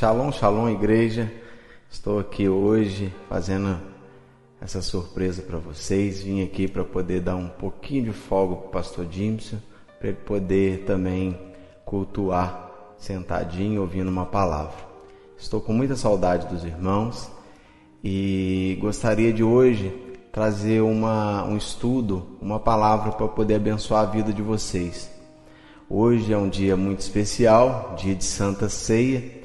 Shalom, shalom, igreja. Estou aqui hoje fazendo essa surpresa para vocês. Vim aqui para poder dar um pouquinho de folga para o pastor Jimson, para ele poder também cultuar sentadinho ouvindo uma palavra. Estou com muita saudade dos irmãos e gostaria de hoje trazer uma, um estudo, uma palavra para poder abençoar a vida de vocês. Hoje é um dia muito especial, dia de Santa Ceia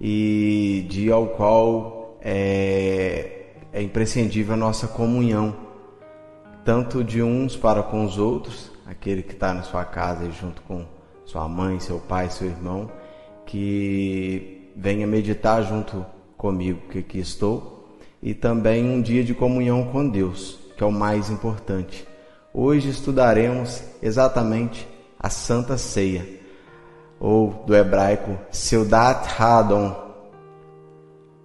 e dia ao qual é, é imprescindível a nossa comunhão, tanto de uns para com os outros, aquele que está na sua casa junto com sua mãe, seu pai, seu irmão, que venha meditar junto comigo que aqui estou, e também um dia de comunhão com Deus, que é o mais importante. Hoje estudaremos exatamente a Santa Ceia, ou do hebraico Seudat Hadon.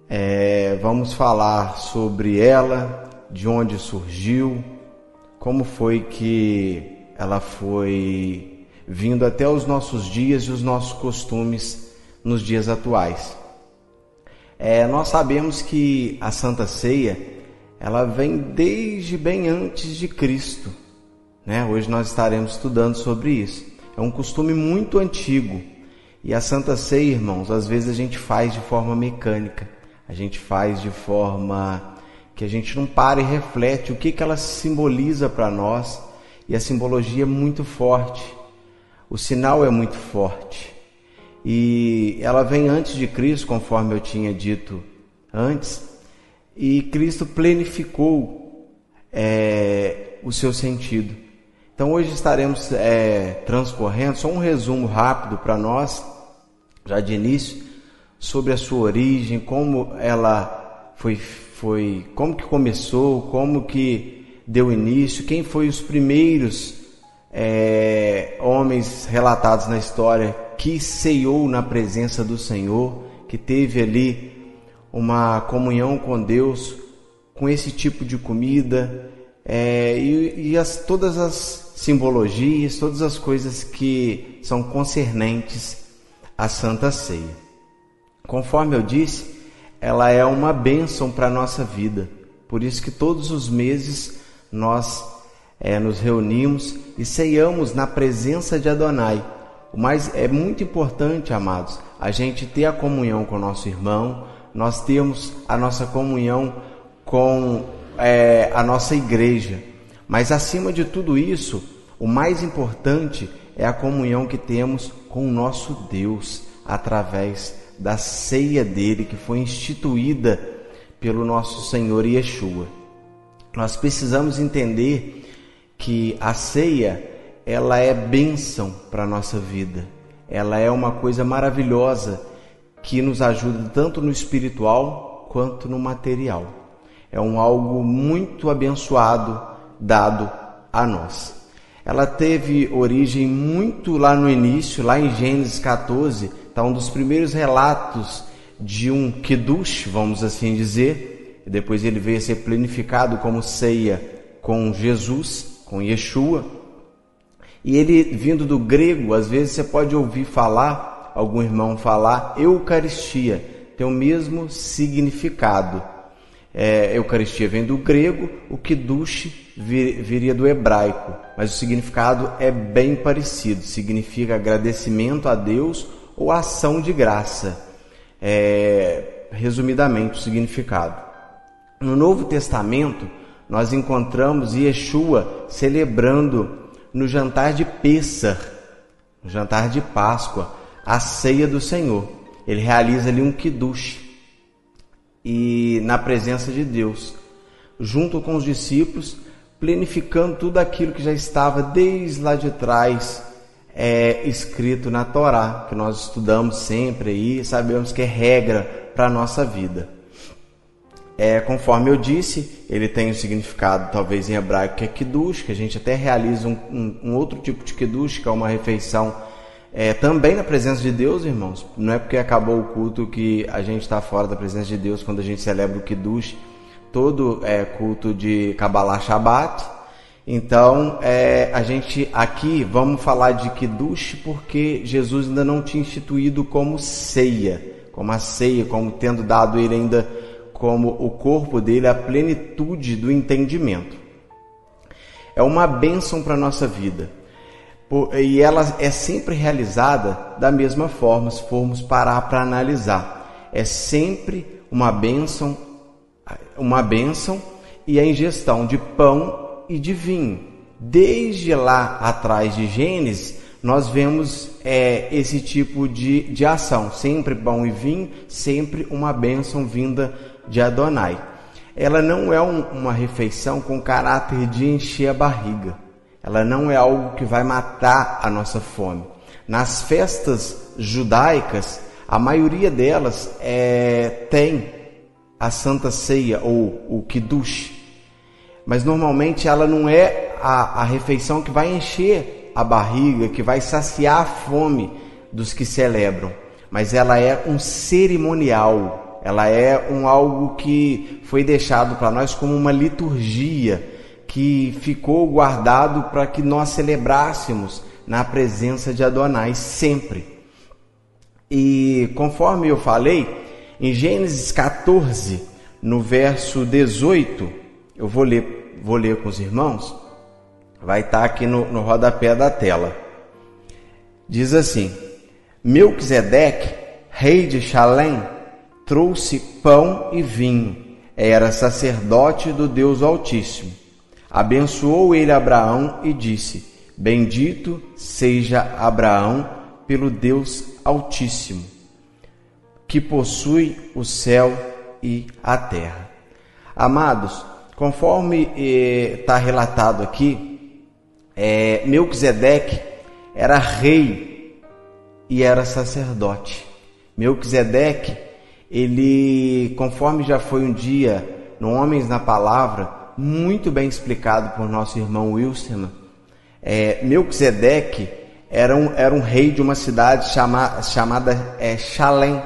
É, vamos falar sobre ela, de onde surgiu, como foi que ela foi vindo até os nossos dias e os nossos costumes nos dias atuais. É, nós sabemos que a Santa Ceia ela vem desde bem antes de Cristo. Né? Hoje nós estaremos estudando sobre isso. É um costume muito antigo. E a Santa Ceia, irmãos, às vezes a gente faz de forma mecânica. A gente faz de forma que a gente não para e reflete o que, que ela simboliza para nós. E a simbologia é muito forte. O sinal é muito forte. E ela vem antes de Cristo, conforme eu tinha dito antes. E Cristo plenificou é, o seu sentido. Então hoje estaremos é, transcorrendo só um resumo rápido para nós, já de início, sobre a sua origem, como ela foi, foi, como que começou, como que deu início, quem foi os primeiros é, homens relatados na história que ceiou na presença do Senhor, que teve ali uma comunhão com Deus com esse tipo de comida é, e, e as, todas as simbologias, todas as coisas que são concernentes à Santa Ceia. Conforme eu disse, ela é uma bênção para a nossa vida. Por isso que todos os meses nós é, nos reunimos e ceiamos na presença de Adonai. O mais é muito importante, amados, a gente ter a comunhão com o nosso irmão, nós temos a nossa comunhão com é, a nossa igreja. Mas acima de tudo isso, o mais importante é a comunhão que temos com o nosso Deus através da ceia dele que foi instituída pelo nosso Senhor Yeshua. Nós precisamos entender que a ceia ela é bênção para a nossa vida. Ela é uma coisa maravilhosa que nos ajuda tanto no espiritual quanto no material. É um algo muito abençoado dado a nós. Ela teve origem muito lá no início, lá em Gênesis 14, está um dos primeiros relatos de um Kiddush, vamos assim dizer. Depois ele veio a ser planificado como ceia com Jesus, com Yeshua. E ele, vindo do grego, às vezes você pode ouvir falar, algum irmão falar, Eucaristia, tem o mesmo significado. É, Eucaristia vem do grego, o Kiddush vir, viria do hebraico, mas o significado é bem parecido. Significa agradecimento a Deus ou ação de graça. É, resumidamente, o significado. No Novo Testamento, nós encontramos Yeshua celebrando no jantar de Pêssar, no jantar de Páscoa, a ceia do Senhor. Ele realiza ali um kiddush e na presença de Deus, junto com os discípulos, planificando tudo aquilo que já estava desde lá de trás é, escrito na Torá, que nós estudamos sempre aí, sabemos que é regra para a nossa vida. É, conforme eu disse, ele tem um significado, talvez em hebraico, que é kiddush, que a gente até realiza um, um, um outro tipo de kiddush, que é uma refeição é, também na presença de Deus, irmãos. Não é porque acabou o culto que a gente está fora da presença de Deus quando a gente celebra o Kiddush, todo é, culto de Kabbalah Shabbat. Então, é, a gente aqui vamos falar de Kiddush porque Jesus ainda não tinha instituído como ceia, como a ceia, como tendo dado ele ainda como o corpo dele a plenitude do entendimento. É uma bênção para a nossa vida. E ela é sempre realizada da mesma forma, se formos parar para analisar. É sempre uma bênção, uma bênção e a ingestão de pão e de vinho. Desde lá atrás de Gênesis, nós vemos é, esse tipo de, de ação, sempre pão e vinho, sempre uma bênção vinda de Adonai. Ela não é um, uma refeição com caráter de encher a barriga. Ela não é algo que vai matar a nossa fome. Nas festas judaicas, a maioria delas é, tem a Santa Ceia ou o Kiddush, mas normalmente ela não é a, a refeição que vai encher a barriga, que vai saciar a fome dos que celebram, mas ela é um cerimonial, ela é um algo que foi deixado para nós como uma liturgia que ficou guardado para que nós celebrássemos na presença de Adonai sempre. E conforme eu falei, em Gênesis 14, no verso 18, eu vou ler, vou ler com os irmãos, vai estar tá aqui no, no rodapé da tela. Diz assim: Melquisedeque, rei de Chalém, trouxe pão e vinho, era sacerdote do Deus Altíssimo. Abençoou ele Abraão e disse: Bendito seja Abraão pelo Deus Altíssimo, que possui o céu e a terra. Amados, conforme está eh, relatado aqui, é, Melquisedeque era rei e era sacerdote. Melquisedeque, ele, conforme já foi um dia no Homens na Palavra, muito bem explicado por nosso irmão Wilson. É, Melquisedeque era um, era um rei de uma cidade chama, chamada é, Shalem.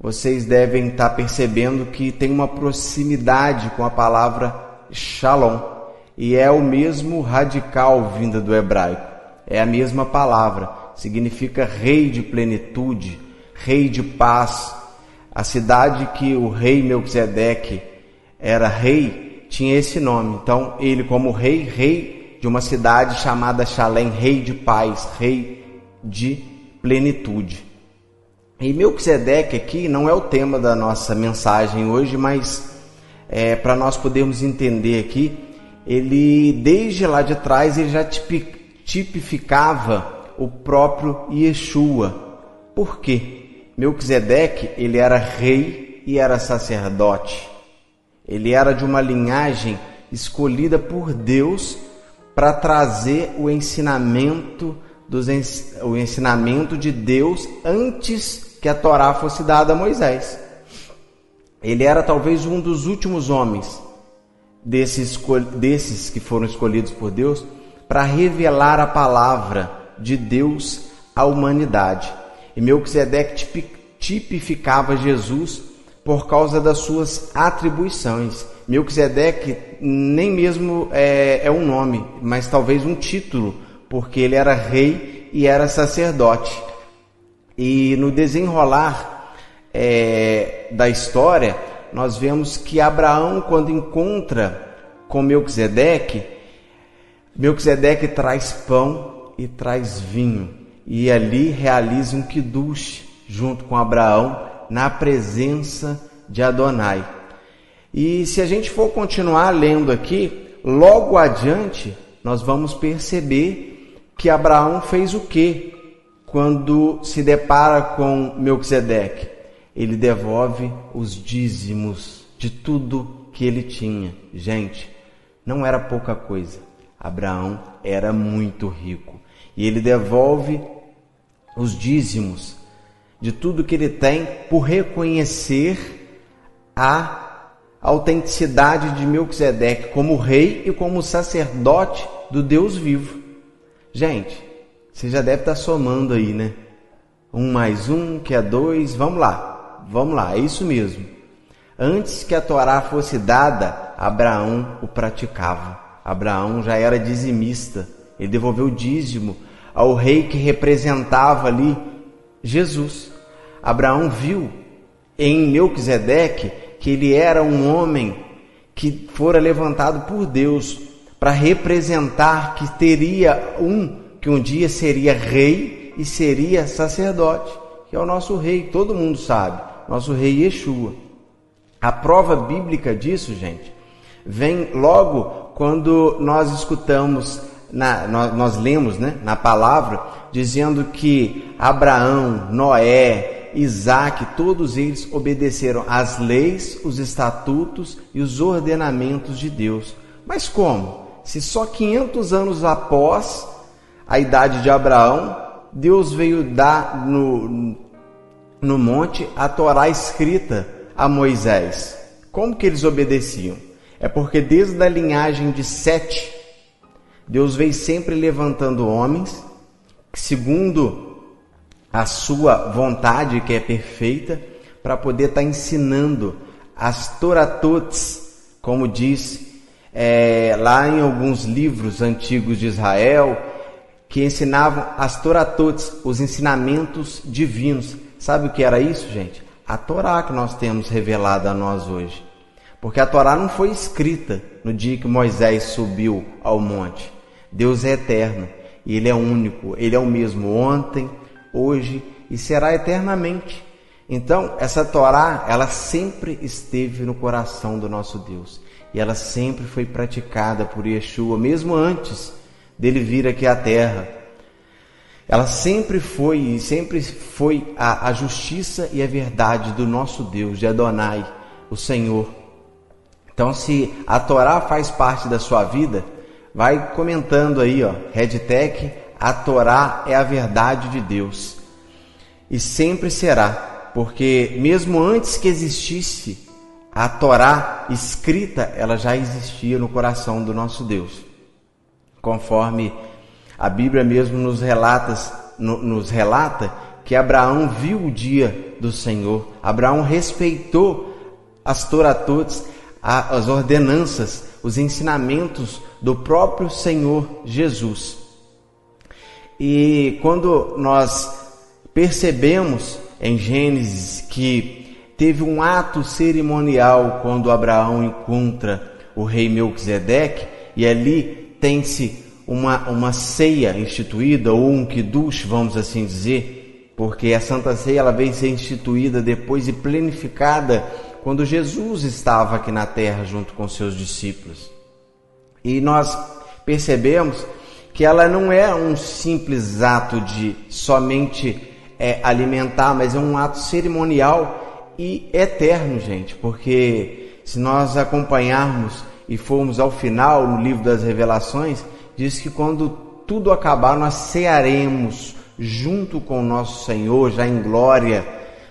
Vocês devem estar percebendo que tem uma proximidade com a palavra Shalom. E é o mesmo radical vinda do hebraico. É a mesma palavra. Significa rei de plenitude, rei de paz. A cidade que o rei Melquisedeque era rei tinha esse nome. Então, ele, como rei, rei de uma cidade chamada Shalem, rei de paz, rei de plenitude. E Melquisedeque aqui não é o tema da nossa mensagem hoje, mas é, para nós podermos entender aqui, ele desde lá de trás ele já tipificava o próprio Yeshua. Por quê? Melquisedeque ele era rei e era sacerdote. Ele era de uma linhagem escolhida por Deus para trazer o ensinamento dos, o ensinamento de Deus antes que a Torá fosse dada a Moisés. Ele era talvez um dos últimos homens desses, desses que foram escolhidos por Deus para revelar a palavra de Deus à humanidade. E Melquisedeque tipificava Jesus por causa das suas atribuições. Melquisedeque nem mesmo é, é um nome, mas talvez um título, porque ele era rei e era sacerdote. E no desenrolar é, da história, nós vemos que Abraão, quando encontra com Melquisedeque, Melquisedeque traz pão e traz vinho, e ali realiza um quiduche junto com Abraão na presença de Adonai. E se a gente for continuar lendo aqui, logo adiante, nós vamos perceber que Abraão fez o que quando se depara com Melquisedeque? Ele devolve os dízimos de tudo que ele tinha. Gente, não era pouca coisa. Abraão era muito rico. E ele devolve os dízimos de tudo que ele tem por reconhecer a autenticidade de Melquisedeque como rei e como sacerdote do Deus vivo. Gente, você já deve estar somando aí, né? Um mais um, que é dois, vamos lá, vamos lá, é isso mesmo. Antes que a Torá fosse dada, Abraão o praticava. Abraão já era dizimista, ele devolveu dízimo ao rei que representava ali Jesus. Abraão viu em Melquisedeque que ele era um homem que fora levantado por Deus para representar que teria um que um dia seria rei e seria sacerdote, que é o nosso rei, todo mundo sabe, nosso rei Yeshua. A prova bíblica disso, gente, vem logo quando nós escutamos, na, nós, nós lemos né, na palavra, dizendo que Abraão, Noé, Isaac, todos eles obedeceram às leis, os estatutos e os ordenamentos de Deus. Mas como? Se só 500 anos após a idade de Abraão, Deus veio dar no, no monte a Torá escrita a Moisés. Como que eles obedeciam? É porque desde a linhagem de Sete, Deus veio sempre levantando homens, segundo a sua vontade, que é perfeita, para poder estar tá ensinando as Toratotes, como diz é, lá em alguns livros antigos de Israel, que ensinavam as Toratotes, os ensinamentos divinos. Sabe o que era isso, gente? A Torá que nós temos revelada a nós hoje. Porque a Torá não foi escrita no dia que Moisés subiu ao monte. Deus é eterno e Ele é único. Ele é o mesmo ontem, hoje e será eternamente. Então, essa Torá, ela sempre esteve no coração do nosso Deus. E ela sempre foi praticada por Yeshua, mesmo antes dele vir aqui à terra. Ela sempre foi e sempre foi a, a justiça e a verdade do nosso Deus, de Adonai, o Senhor. Então, se a Torá faz parte da sua vida, vai comentando aí, ó, Redtech, a Torá é a verdade de Deus. E sempre será, porque mesmo antes que existisse a Torá escrita, ela já existia no coração do nosso Deus. Conforme a Bíblia mesmo nos relata, nos relata que Abraão viu o dia do Senhor. Abraão respeitou as Toratotes, as ordenanças, os ensinamentos do próprio Senhor Jesus. E quando nós percebemos em Gênesis que teve um ato cerimonial quando Abraão encontra o rei Melquisedeque e ali tem-se uma, uma ceia instituída ou um kiddush, vamos assim dizer, porque a Santa Ceia ela veio ser instituída depois e planificada quando Jesus estava aqui na terra junto com seus discípulos. E nós percebemos que ela não é um simples ato de somente é, alimentar, mas é um ato cerimonial e eterno, gente, porque se nós acompanharmos e formos ao final no livro das Revelações, diz que quando tudo acabar, nós cearemos junto com o nosso Senhor, já em glória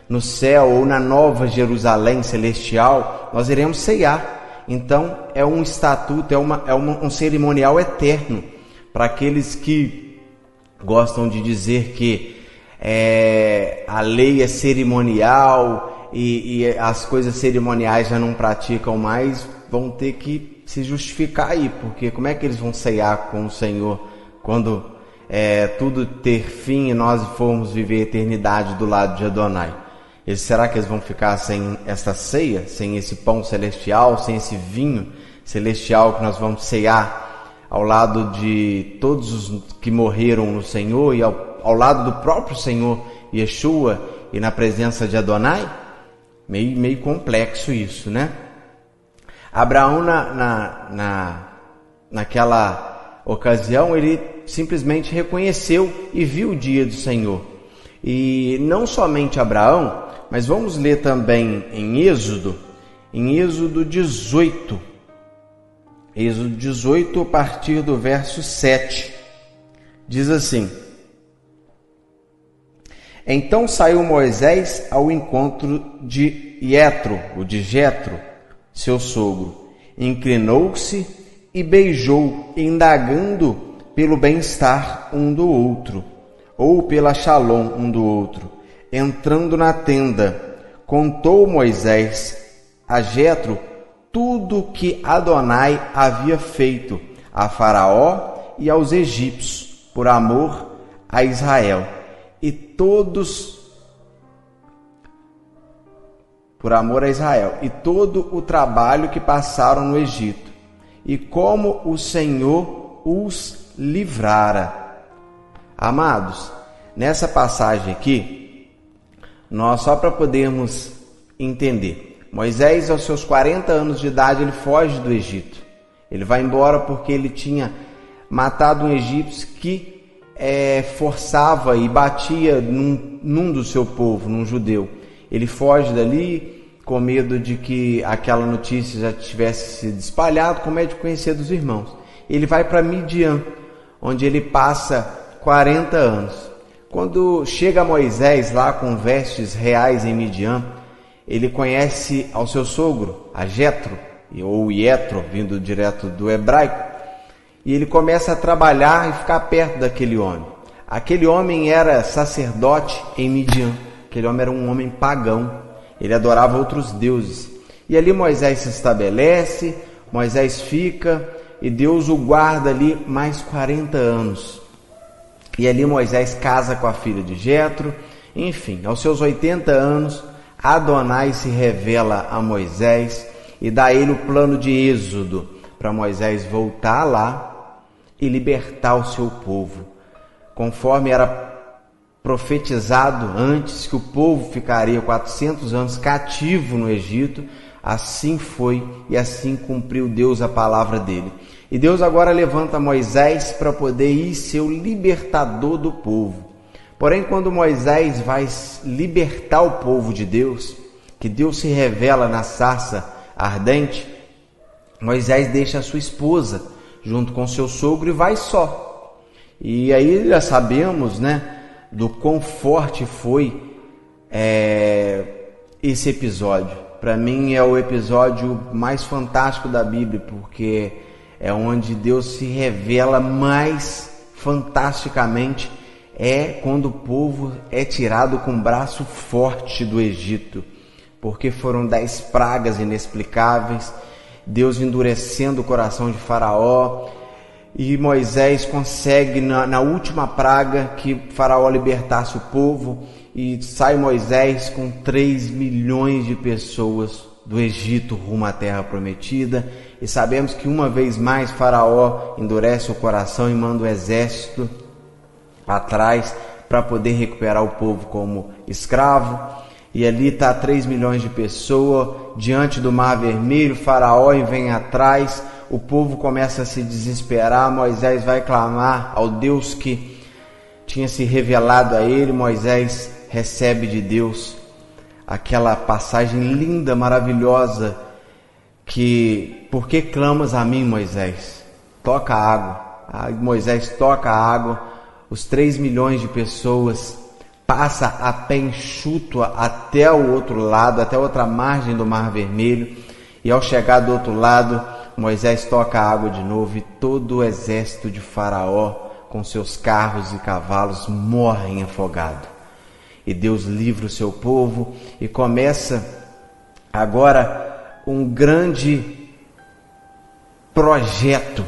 no céu ou na nova Jerusalém celestial, nós iremos ceiar. Então é um estatuto, é, uma, é uma, um cerimonial eterno para aqueles que gostam de dizer que é, a lei é cerimonial e, e as coisas cerimoniais já não praticam mais, vão ter que se justificar aí, porque como é que eles vão ceiar com o Senhor quando é, tudo ter fim e nós formos viver a eternidade do lado de Adonai? Eles, será que eles vão ficar sem esta ceia, sem esse pão celestial, sem esse vinho celestial que nós vamos ceiar ao lado de todos os que morreram no Senhor e ao, ao lado do próprio Senhor Yeshua e na presença de Adonai? Meio, meio complexo isso, né? Abraão, na, na, na, naquela ocasião, ele simplesmente reconheceu e viu o dia do Senhor. E não somente Abraão, mas vamos ler também em Êxodo, em Êxodo 18. Êxodo 18, a partir do verso 7. Diz assim: Então saiu Moisés ao encontro de Ietro, o de Jetro, seu sogro. Inclinou-se e beijou, indagando pelo bem-estar um do outro, ou pela shalom um do outro. Entrando na tenda, contou Moisés a Jetro tudo que Adonai havia feito a Faraó e aos egípcios por amor a Israel. E todos por amor a Israel, e todo o trabalho que passaram no Egito, e como o Senhor os livrara. Amados, nessa passagem aqui, nós só para podermos entender, Moisés aos seus 40 anos de idade ele foge do Egito. Ele vai embora porque ele tinha matado um egípcio que é, forçava e batia num, num do seu povo, num judeu. Ele foge dali com medo de que aquela notícia já tivesse sido espalhada, com medo de conhecer dos irmãos. Ele vai para Midian, onde ele passa 40 anos. Quando chega Moisés lá com vestes reais em Midian, ele conhece ao seu sogro, a Jetro, ou Ietro, vindo direto do hebraico, e ele começa a trabalhar e ficar perto daquele homem. Aquele homem era sacerdote em Midian. Aquele homem era um homem pagão. Ele adorava outros deuses. E ali Moisés se estabelece, Moisés fica e Deus o guarda ali mais 40 anos. E ali Moisés casa com a filha de Jetro. Enfim, aos seus 80 anos, Adonai se revela a Moisés e dá a ele o plano de êxodo para Moisés voltar lá e libertar o seu povo. Conforme era profetizado antes que o povo ficaria 400 anos cativo no Egito, assim foi e assim cumpriu Deus a palavra dele. E Deus agora levanta Moisés para poder ir ser o libertador do povo. Porém, quando Moisés vai libertar o povo de Deus, que Deus se revela na sarça ardente, Moisés deixa a sua esposa junto com seu sogro e vai só. E aí já sabemos, né, do quão forte foi é, esse episódio. Para mim é o episódio mais fantástico da Bíblia, porque é onde Deus se revela mais fantasticamente. É quando o povo é tirado com braço forte do Egito porque foram dez pragas inexplicáveis, Deus endurecendo o coração de Faraó, e Moisés consegue, na, na, última praga, que Faraó libertasse o povo, e sai Moisés com 3 milhões de pessoas do Egito rumo à terra prometida, e sabemos que uma vez mais Faraó endurece o coração e manda o exército atrás para poder recuperar o povo como escravo. E ali está 3 milhões de pessoas diante do mar vermelho, faraó vem atrás, o povo começa a se desesperar, Moisés vai clamar ao Deus que tinha se revelado a ele, Moisés recebe de Deus aquela passagem linda, maravilhosa, que, por que clamas a mim, Moisés? Toca a água. Aí Moisés toca a água, os três milhões de pessoas passa a pé enxuto até o outro lado, até outra margem do Mar Vermelho, e ao chegar do outro lado, Moisés toca a água de novo e todo o exército de Faraó, com seus carros e cavalos, morrem afogado. E Deus livra o seu povo e começa agora um grande projeto,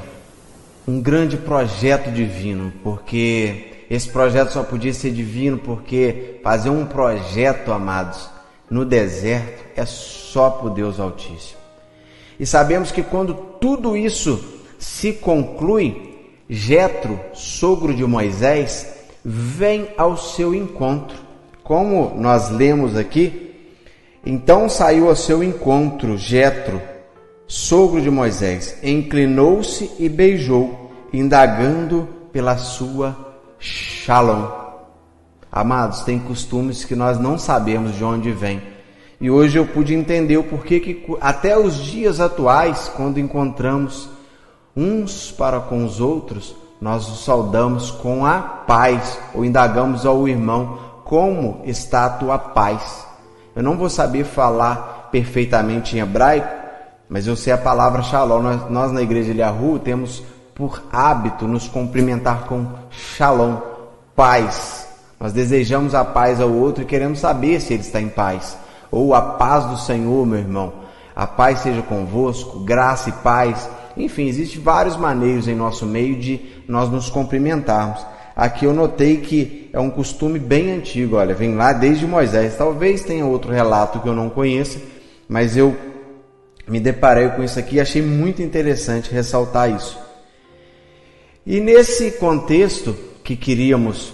um grande projeto divino, porque esse projeto só podia ser divino porque fazer um projeto, amados, no deserto é só por Deus Altíssimo. E sabemos que quando tudo isso se conclui, Jetro, sogro de Moisés, vem ao seu encontro. Como nós lemos aqui, então saiu ao seu encontro Jetro, sogro de Moisés, inclinou-se e beijou, indagando pela sua Shalom. Amados, tem costumes que nós não sabemos de onde vêm. E hoje eu pude entender o porquê que até os dias atuais, quando encontramos uns para com os outros, nós os saudamos com a paz, ou indagamos ao irmão como está a tua paz. Eu não vou saber falar perfeitamente em hebraico, mas eu sei a palavra shalom. Nós, nós na igreja de Yahoo temos por hábito nos cumprimentar com shalom, paz. Nós desejamos a paz ao outro e queremos saber se ele está em paz. Ou a paz do Senhor, meu irmão. A paz seja convosco, graça e paz. Enfim, existem vários maneiros em nosso meio de nós nos cumprimentarmos. Aqui eu notei que é um costume bem antigo, olha, vem lá desde Moisés. Talvez tenha outro relato que eu não conheça, mas eu me deparei com isso aqui e achei muito interessante ressaltar isso. E nesse contexto que queríamos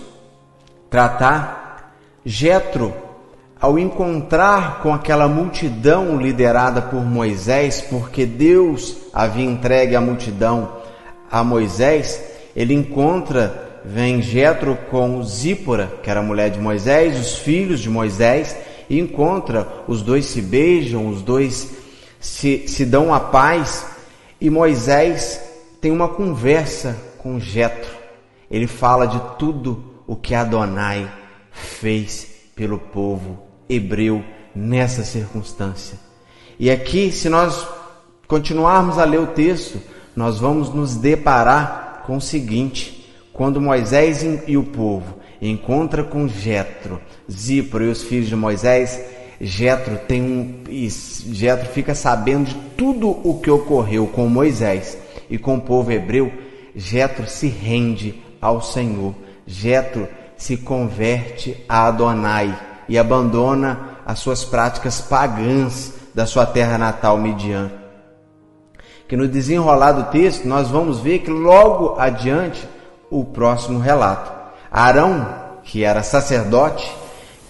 tratar, Jetro, ao encontrar com aquela multidão liderada por Moisés, porque Deus havia entregue a multidão a Moisés, ele encontra, vem Jetro com Zípora, que era a mulher de Moisés, os filhos de Moisés, e encontra, os dois se beijam, os dois se, se dão a paz, e Moisés tem uma conversa com Jetro. Ele fala de tudo o que Adonai fez pelo povo hebreu nessa circunstância. E aqui, se nós continuarmos a ler o texto, nós vamos nos deparar com o seguinte: quando Moisés e o povo encontra com Jetro, Zipro e os filhos de Moisés, Jetro tem um Jetro fica sabendo de tudo o que ocorreu com Moisés e com o povo hebreu. Jetro se rende ao Senhor. Jetro se converte a Adonai e abandona as suas práticas pagãs da sua terra natal Midian. Que no desenrolar do texto nós vamos ver que logo adiante o próximo relato. Arão, que era sacerdote,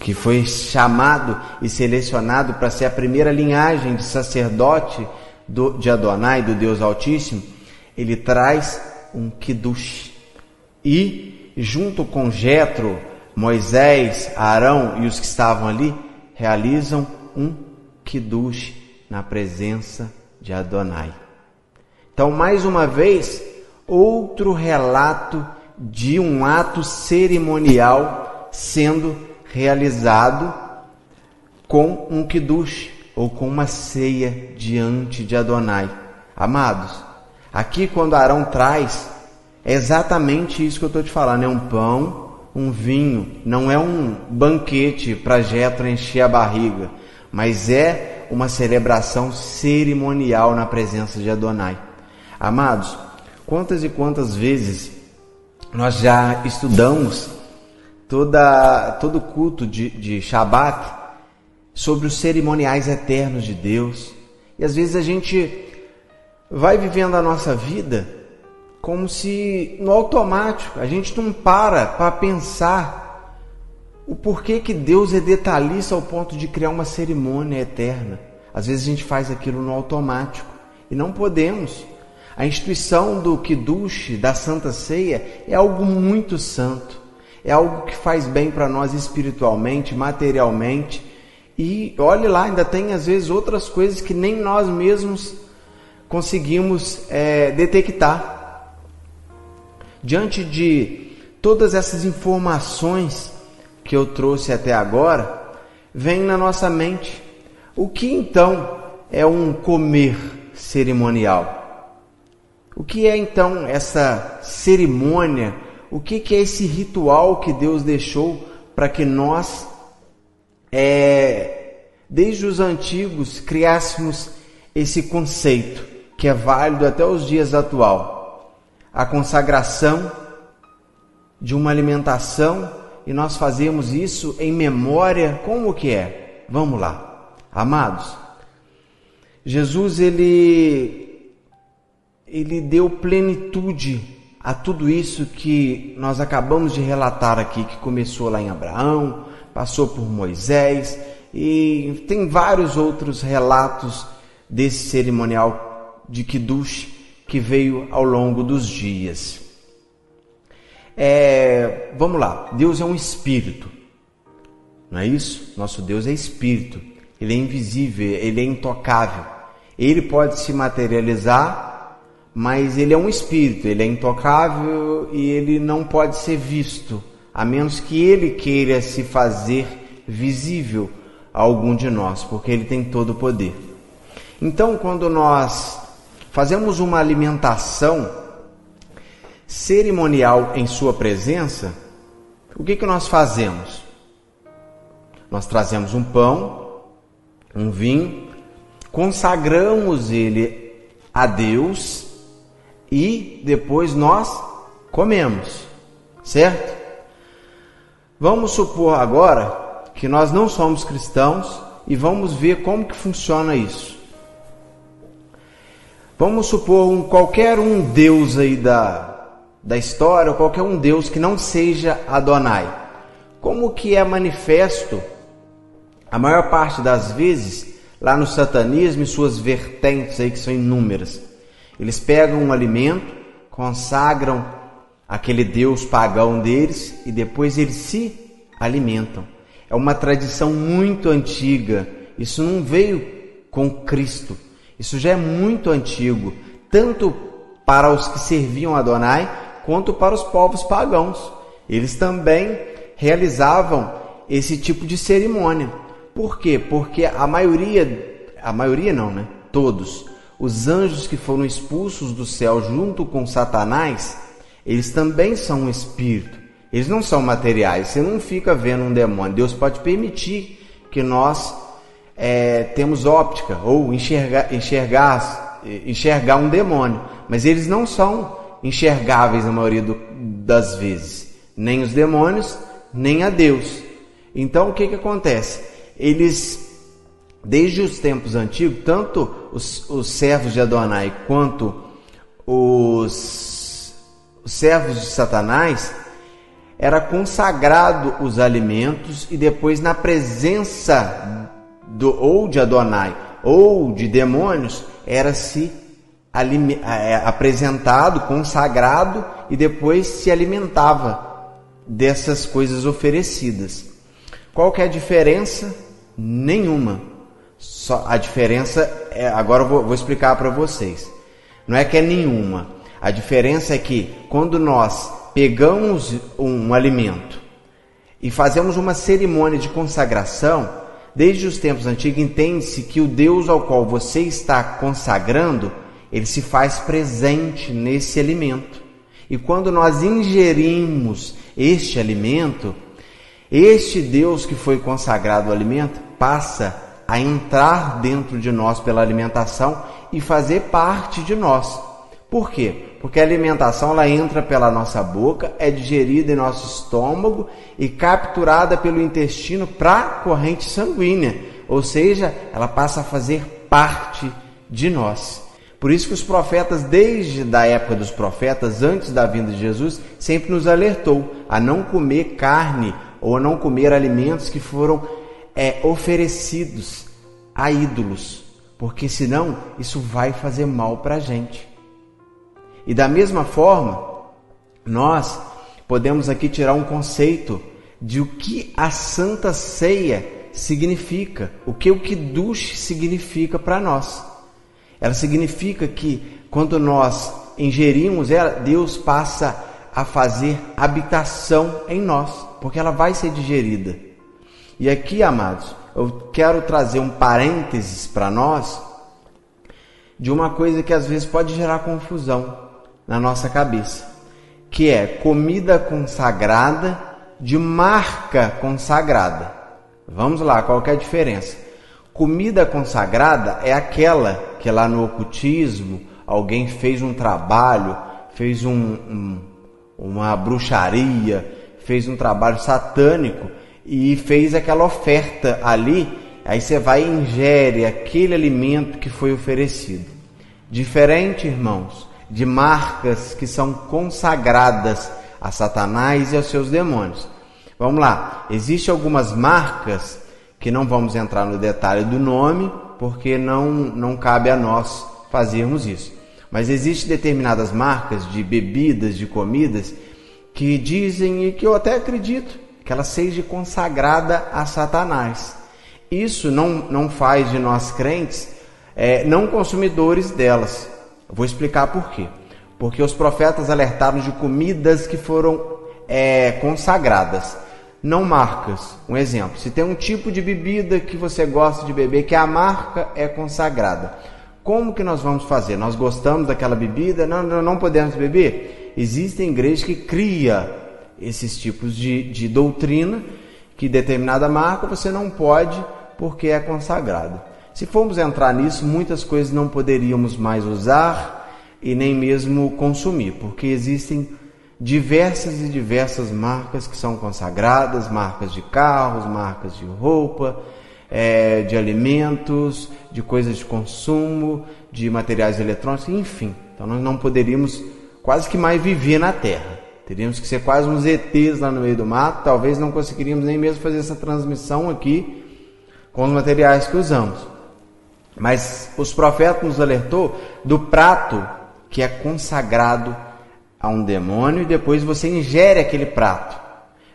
que foi chamado e selecionado para ser a primeira linhagem de sacerdote do, de Adonai, do Deus Altíssimo, ele traz um kiddush. E junto com Jetro, Moisés, Arão e os que estavam ali realizam um kiddush na presença de Adonai. Então, mais uma vez, outro relato de um ato cerimonial sendo realizado com um kiddush ou com uma ceia diante de Adonai. Amados, aqui quando Arão traz, é exatamente isso que eu estou te falando: é um pão, um vinho, não é um banquete para Jetro encher a barriga, mas é uma celebração cerimonial na presença de Adonai. Amados, quantas e quantas vezes nós já estudamos toda, todo culto de, de Shabat sobre os cerimoniais eternos de Deus. E às vezes a gente vai vivendo a nossa vida como se no automático a gente não para para pensar o porquê que Deus é detalhista ao ponto de criar uma cerimônia eterna. Às vezes a gente faz aquilo no automático e não podemos. A instituição do Kiddush, da Santa Ceia, é algo muito santo é algo que faz bem para nós espiritualmente, materialmente. E olhe lá, ainda tem às vezes outras coisas que nem nós mesmos conseguimos é, detectar. Diante de todas essas informações que eu trouxe até agora, vem na nossa mente o que então é um comer cerimonial? O que é então essa cerimônia? o que, que é esse ritual que Deus deixou para que nós, é, desde os antigos, criássemos esse conceito que é válido até os dias atual. A consagração de uma alimentação e nós fazemos isso em memória, como que é? Vamos lá. Amados, Jesus ele ele deu plenitude a tudo isso que nós acabamos de relatar aqui, que começou lá em Abraão, passou por Moisés e tem vários outros relatos desse cerimonial de Kiddush que veio ao longo dos dias. É, vamos lá, Deus é um espírito, não é isso? Nosso Deus é espírito, ele é invisível, ele é intocável, ele pode se materializar mas ele é um espírito, ele é intocável e ele não pode ser visto, a menos que ele queira se fazer visível a algum de nós, porque ele tem todo o poder. Então, quando nós fazemos uma alimentação cerimonial em sua presença, o que, que nós fazemos? Nós trazemos um pão, um vinho, consagramos ele a Deus e depois nós comemos, certo? Vamos supor agora que nós não somos cristãos e vamos ver como que funciona isso. Vamos supor um, qualquer um deus aí da, da história, ou qualquer um deus que não seja Adonai. Como que é manifesto, a maior parte das vezes, lá no satanismo e suas vertentes aí que são inúmeras. Eles pegam um alimento, consagram aquele deus pagão deles e depois eles se alimentam. É uma tradição muito antiga. Isso não veio com Cristo. Isso já é muito antigo, tanto para os que serviam a Adonai quanto para os povos pagãos. Eles também realizavam esse tipo de cerimônia. Por quê? Porque a maioria, a maioria não, né? Todos os anjos que foram expulsos do céu junto com Satanás, eles também são um espírito. Eles não são materiais. Você não fica vendo um demônio. Deus pode permitir que nós é, temos óptica ou enxergar, enxergar, enxergar um demônio, mas eles não são enxergáveis na maioria do, das vezes, nem os demônios, nem a Deus. Então o que, que acontece? Eles Desde os tempos antigos, tanto os, os servos de Adonai quanto os, os servos de Satanás, era consagrado os alimentos e depois na presença do ou de Adonai ou de demônios era se é, apresentado, consagrado e depois se alimentava dessas coisas oferecidas. Qual que é a diferença? Nenhuma. Só a diferença é, agora eu vou, vou explicar para vocês. Não é que é nenhuma. A diferença é que quando nós pegamos um, alimento e fazemos uma cerimônia de consagração, desde os tempos antigos entende-se que o Deus ao qual você está consagrando, ele se faz presente nesse alimento. E quando nós ingerimos este alimento, este Deus que foi consagrado ao alimento passa a entrar dentro de nós pela alimentação e fazer parte de nós. Por quê? Porque a alimentação ela entra pela nossa boca, é digerida em nosso estômago e capturada pelo intestino para a corrente sanguínea, ou seja, ela passa a fazer parte de nós. Por isso que os profetas, desde da época dos profetas, antes da vinda de Jesus, sempre nos alertou a não comer carne ou a não comer alimentos que foram é, oferecidos a ídolos, porque senão isso vai fazer mal para a gente. E da mesma forma, nós podemos aqui tirar um conceito de o que a Santa Ceia significa, o que o Kiddush significa para nós. Ela significa que quando nós ingerimos ela, Deus passa a fazer habitação em nós, porque ela vai ser digerida. E aqui, amados, eu quero trazer um parênteses para nós de uma coisa que às vezes pode gerar confusão na nossa cabeça, que é comida consagrada de marca consagrada. Vamos lá, qual é a diferença? Comida consagrada é aquela que lá no ocultismo alguém fez um trabalho, fez um, um, uma bruxaria, fez um trabalho satânico e fez aquela oferta ali, aí você vai e ingere aquele alimento que foi oferecido. Diferente, irmãos, de marcas que são consagradas a Satanás e aos seus demônios. Vamos lá, existem algumas marcas que não vamos entrar no detalhe do nome, porque não, não cabe a nós fazermos isso. Mas existem determinadas marcas de bebidas, de comidas, que dizem e que eu até acredito que ela seja consagrada a Satanás. Isso não, não faz de nós crentes é, não consumidores delas. Eu vou explicar por quê. Porque os profetas alertaram de comidas que foram é, consagradas, não marcas. Um exemplo: se tem um tipo de bebida que você gosta de beber, que a marca é consagrada, como que nós vamos fazer? Nós gostamos daquela bebida, não, não, não podemos beber? Existem igrejas que cria esses tipos de, de doutrina que determinada marca você não pode porque é consagrado. Se formos entrar nisso, muitas coisas não poderíamos mais usar e nem mesmo consumir, porque existem diversas e diversas marcas que são consagradas, marcas de carros, marcas de roupa, é, de alimentos, de coisas de consumo, de materiais eletrônicos, enfim. Então nós não poderíamos quase que mais viver na Terra. Teríamos que ser quase uns ETs lá no meio do mato, talvez não conseguiríamos nem mesmo fazer essa transmissão aqui com os materiais que usamos. Mas os profetas nos alertou do prato que é consagrado a um demônio e depois você ingere aquele prato.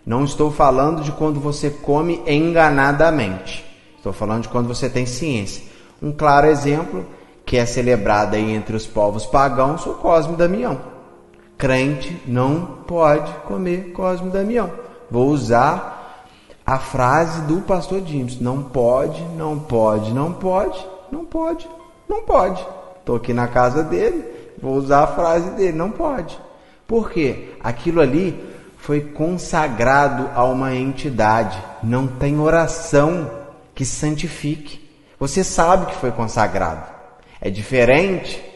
Não estou falando de quando você come enganadamente. Estou falando de quando você tem ciência. Um claro exemplo que é celebrado aí entre os povos pagãos, o Cosme Damião. Crente não pode comer Cosme Damião. Vou usar a frase do pastor James: não pode, não pode, não pode, não pode, não pode. Estou aqui na casa dele, vou usar a frase dele: não pode. Por quê? Aquilo ali foi consagrado a uma entidade. Não tem oração que santifique. Você sabe que foi consagrado. É diferente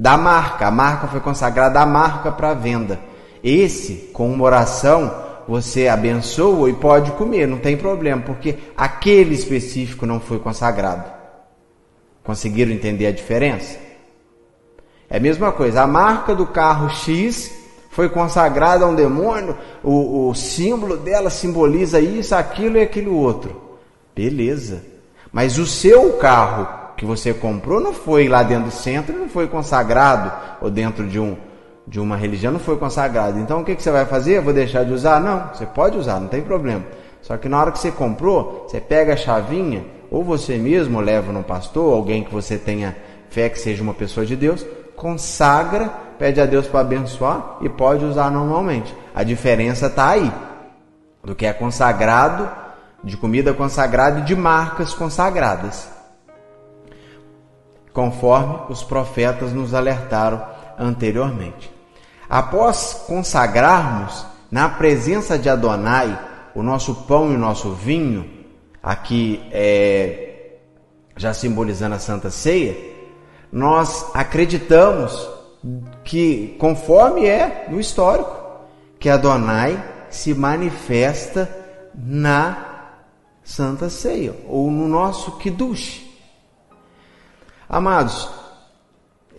da marca. A marca foi consagrada à marca para venda. Esse, com uma oração, você abençoa e pode comer, não tem problema, porque aquele específico não foi consagrado. Conseguiram entender a diferença? É a mesma coisa, a marca do carro X foi consagrada a um demônio, o, o símbolo dela simboliza isso, aquilo e aquilo outro. Beleza. Mas o seu carro que você comprou não foi lá dentro do centro, não foi consagrado, ou dentro de, um, de uma religião não foi consagrado. Então o que, que você vai fazer? Eu vou deixar de usar? Não, você pode usar, não tem problema. Só que na hora que você comprou, você pega a chavinha, ou você mesmo leva no pastor, alguém que você tenha fé que seja uma pessoa de Deus, consagra, pede a Deus para abençoar e pode usar normalmente. A diferença está aí, do que é consagrado, de comida consagrada e de marcas consagradas conforme os profetas nos alertaram anteriormente. Após consagrarmos na presença de Adonai o nosso pão e o nosso vinho, aqui é, já simbolizando a Santa Ceia, nós acreditamos que, conforme é no histórico, que Adonai se manifesta na Santa Ceia, ou no nosso Kiddush. Amados,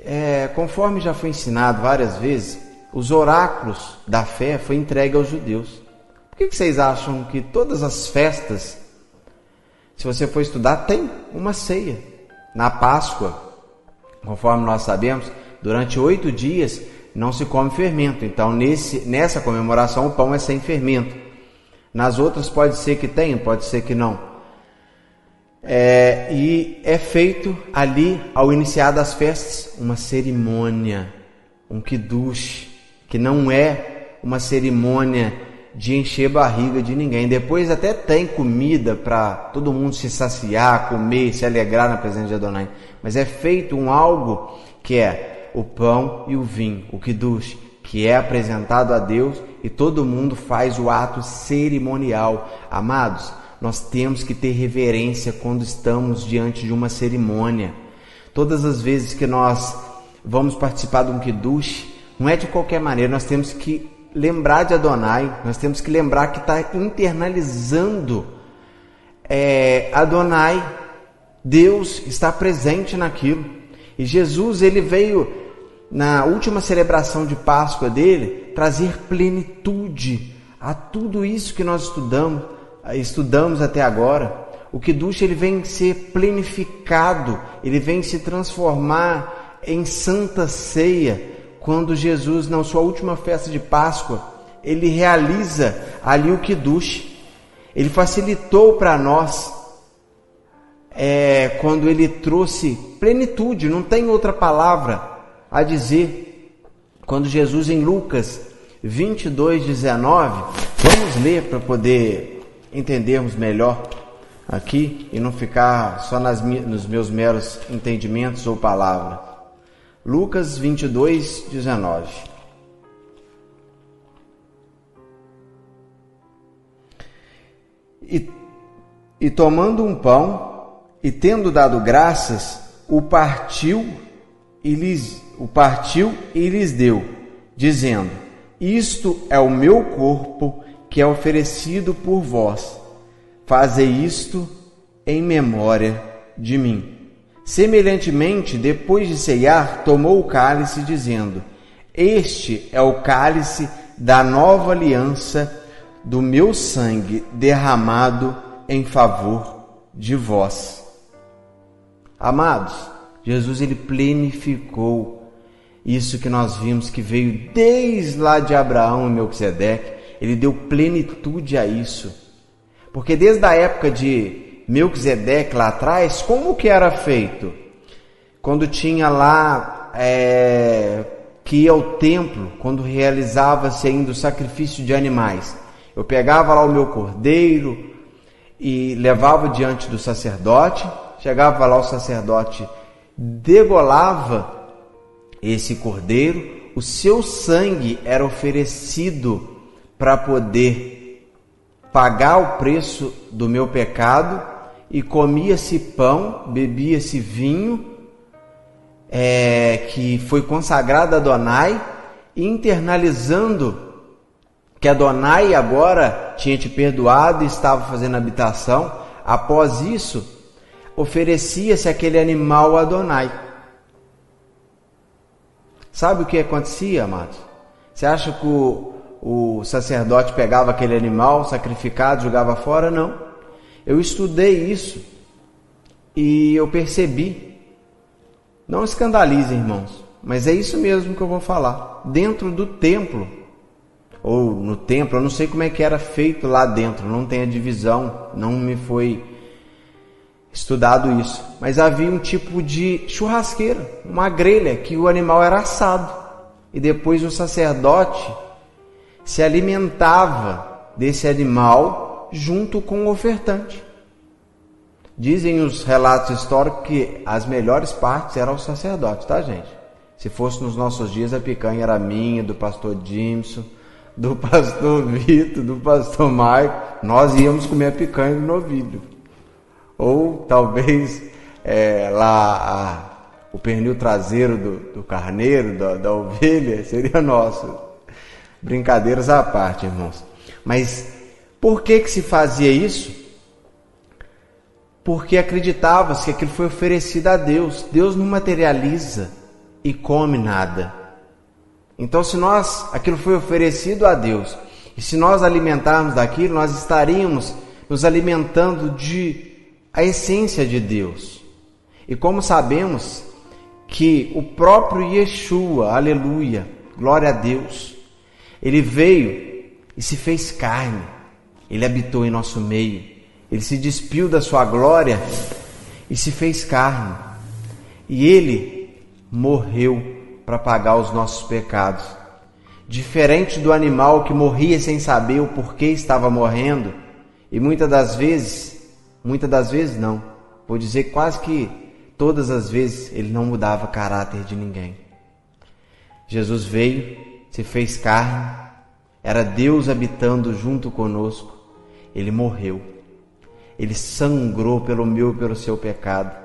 é, conforme já foi ensinado várias vezes, os oráculos da fé foi entregue aos judeus. Por que, que vocês acham que todas as festas, se você for estudar, tem uma ceia? Na Páscoa, conforme nós sabemos, durante oito dias não se come fermento. Então, nesse, nessa comemoração, o pão é sem fermento. Nas outras pode ser que tenha, pode ser que não. É, e é feito ali, ao iniciar das festas, uma cerimônia, um kiddush, que não é uma cerimônia de encher barriga de ninguém. Depois até tem comida para todo mundo se saciar, comer, se alegrar na presença de Adonai. Mas é feito um algo que é o pão e o vinho, o kiddush, que é apresentado a Deus e todo mundo faz o ato cerimonial. Amados, nós temos que ter reverência quando estamos diante de uma cerimônia. Todas as vezes que nós vamos participar de um kiddush, não é de qualquer maneira, nós temos que lembrar de Adonai, nós temos que lembrar que está internalizando é, Adonai, Deus está presente naquilo. E Jesus, ele veio na última celebração de Páscoa dele trazer plenitude a tudo isso que nós estudamos estudamos até agora, o Kiddush ele vem ser plenificado, ele vem se transformar em santa ceia, quando Jesus, na sua última festa de Páscoa, ele realiza ali o Kiddush. Ele facilitou para nós é, quando ele trouxe plenitude, não tem outra palavra a dizer. Quando Jesus, em Lucas 22, 19, vamos ler para poder entendermos melhor aqui e não ficar só nas, nos meus meros entendimentos ou palavras. Lucas 22, 19. E, e tomando um pão, e tendo dado graças, o partiu e lhes, o partiu e lhes deu, dizendo: Isto é o meu corpo que é oferecido por vós. Fazei isto em memória de mim. Semelhantemente, depois de ceiar, tomou o cálice, dizendo: Este é o cálice da nova aliança do meu sangue derramado em favor de vós. Amados, Jesus ele plenificou isso que nós vimos que veio desde lá de Abraão e Melquisedeque, ele deu plenitude a isso. Porque desde a época de Melquisedeque lá atrás, como que era feito? Quando tinha lá é, que ia ao templo, quando realizava-se ainda o sacrifício de animais. Eu pegava lá o meu cordeiro e levava diante do sacerdote, chegava lá o sacerdote degolava esse cordeiro, o seu sangue era oferecido para poder pagar o preço do meu pecado e comia-se pão, bebia-se vinho é, que foi consagrado a Adonai, internalizando que Adonai agora tinha te perdoado e estava fazendo habitação. Após isso, oferecia-se aquele animal a Adonai. Sabe o que acontecia, amados? Você acha que o, o sacerdote pegava aquele animal sacrificado, jogava fora? Não. Eu estudei isso e eu percebi. Não escandalize, irmãos, mas é isso mesmo que eu vou falar. Dentro do templo, ou no templo, eu não sei como é que era feito lá dentro, não tem a divisão, não me foi estudado isso, mas havia um tipo de churrasqueira, uma grelha que o animal era assado e depois o sacerdote se alimentava desse animal junto com o ofertante. Dizem os relatos históricos que as melhores partes eram os sacerdotes, tá, gente? Se fosse nos nossos dias, a picanha era minha, do pastor Jimson, do pastor Vitor, do pastor Marco. Nós íamos comer a picanha do novilho ou talvez é, lá a, o pernil traseiro do, do carneiro, da, da ovelha, seria nosso. Brincadeiras à parte, irmãos. Mas por que que se fazia isso? Porque acreditava-se que aquilo foi oferecido a Deus. Deus não materializa e come nada. Então, se nós, aquilo foi oferecido a Deus, e se nós alimentarmos daquilo, nós estaríamos nos alimentando de a essência de Deus. E como sabemos que o próprio Yeshua, aleluia, glória a Deus, ele veio e se fez carne, ele habitou em nosso meio, ele se despiu da sua glória e se fez carne, e ele morreu para pagar os nossos pecados. Diferente do animal que morria sem saber o porquê estava morrendo, e muitas das vezes Muitas das vezes não. Vou dizer quase que todas as vezes ele não mudava caráter de ninguém. Jesus veio, se fez carne, era Deus habitando junto conosco. Ele morreu. Ele sangrou pelo meu e pelo seu pecado.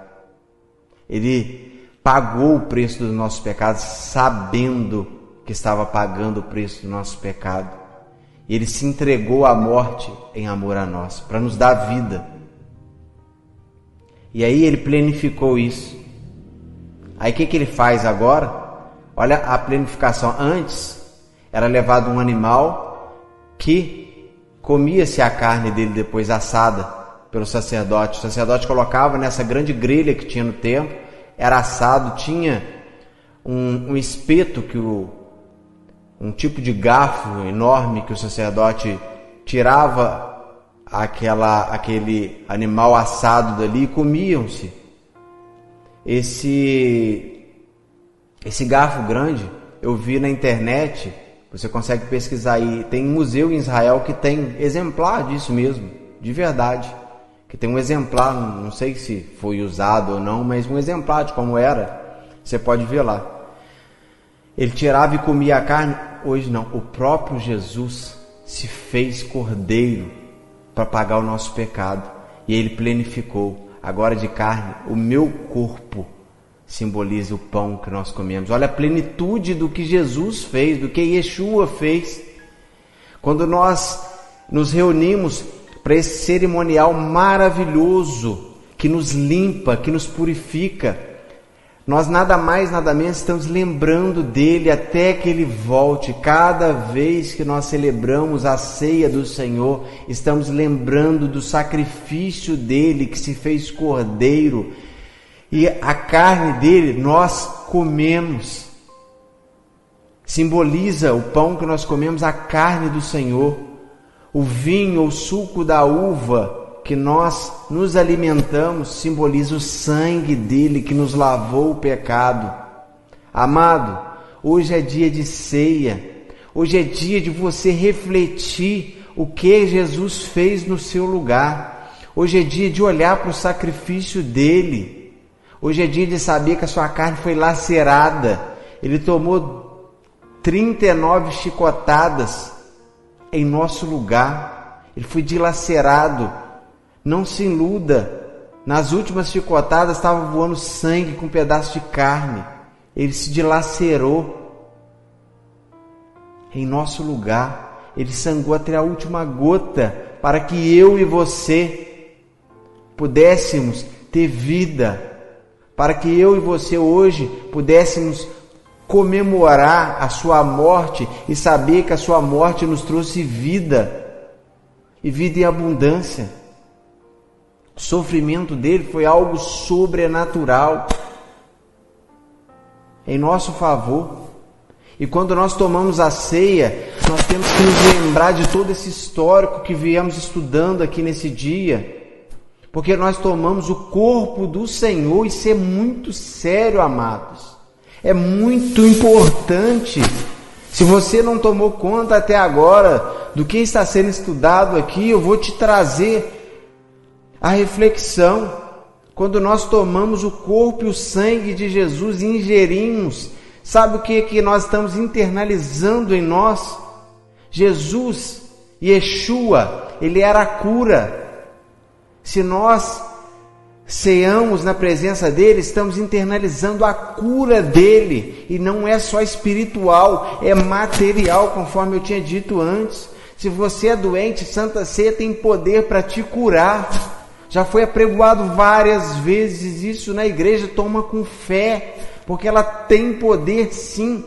Ele pagou o preço dos nossos pecados, sabendo que estava pagando o preço do nosso pecado. E ele se entregou à morte em amor a nós, para nos dar vida. E aí ele planificou isso. Aí o que, que ele faz agora? Olha a planificação. Antes era levado um animal que comia-se a carne dele depois assada pelo sacerdote. O sacerdote colocava nessa grande grelha que tinha no templo, era assado, tinha um, um espeto que o um tipo de garfo enorme que o sacerdote tirava aquela, aquele animal assado dali e comiam-se. Esse, esse garfo grande eu vi na internet, você consegue pesquisar aí, tem um museu em Israel que tem exemplar disso mesmo, de verdade. Que tem um exemplar, não sei se foi usado ou não, mas um exemplar de como era, você pode ver lá. Ele tirava e comia a carne, hoje não, o próprio Jesus se fez cordeiro para pagar o nosso pecado. E ele planificou, agora de carne, o meu corpo simboliza o pão que nós comemos. Olha a plenitude do que Jesus fez, do que Yeshua fez. Quando nós nos reunimos para esse cerimonial maravilhoso que nos limpa, que nos purifica, nós nada mais, nada menos estamos lembrando dele até que ele volte. Cada vez que nós celebramos a ceia do Senhor, estamos lembrando do sacrifício dele que se fez cordeiro. E a carne dele nós comemos. Simboliza o pão que nós comemos, a carne do Senhor. O vinho ou suco da uva que nós nos alimentamos simboliza o sangue dele que nos lavou o pecado. Amado, hoje é dia de ceia, hoje é dia de você refletir o que Jesus fez no seu lugar. Hoje é dia de olhar para o sacrifício dele. Hoje é dia de saber que a sua carne foi lacerada. Ele tomou 39 chicotadas em nosso lugar. Ele foi dilacerado não se iluda. Nas últimas chicotadas estava voando sangue com um pedaço de carne. Ele se dilacerou em nosso lugar. Ele sangrou até a última gota para que eu e você pudéssemos ter vida. Para que eu e você hoje pudéssemos comemorar a sua morte e saber que a sua morte nos trouxe vida e vida em abundância. O sofrimento dele foi algo sobrenatural em nosso favor. E quando nós tomamos a ceia, nós temos que nos lembrar de todo esse histórico que viemos estudando aqui nesse dia. Porque nós tomamos o corpo do Senhor, isso é muito sério, amados. É muito importante. Se você não tomou conta até agora do que está sendo estudado aqui, eu vou te trazer a reflexão, quando nós tomamos o corpo e o sangue de Jesus e ingerimos, sabe o que, que nós estamos internalizando em nós? Jesus, Yeshua, ele era a cura. Se nós ceamos na presença dele, estamos internalizando a cura dele, e não é só espiritual, é material, conforme eu tinha dito antes. Se você é doente, Santa Ceia tem poder para te curar. Já foi apregoado várias vezes isso na igreja. Toma com fé, porque ela tem poder sim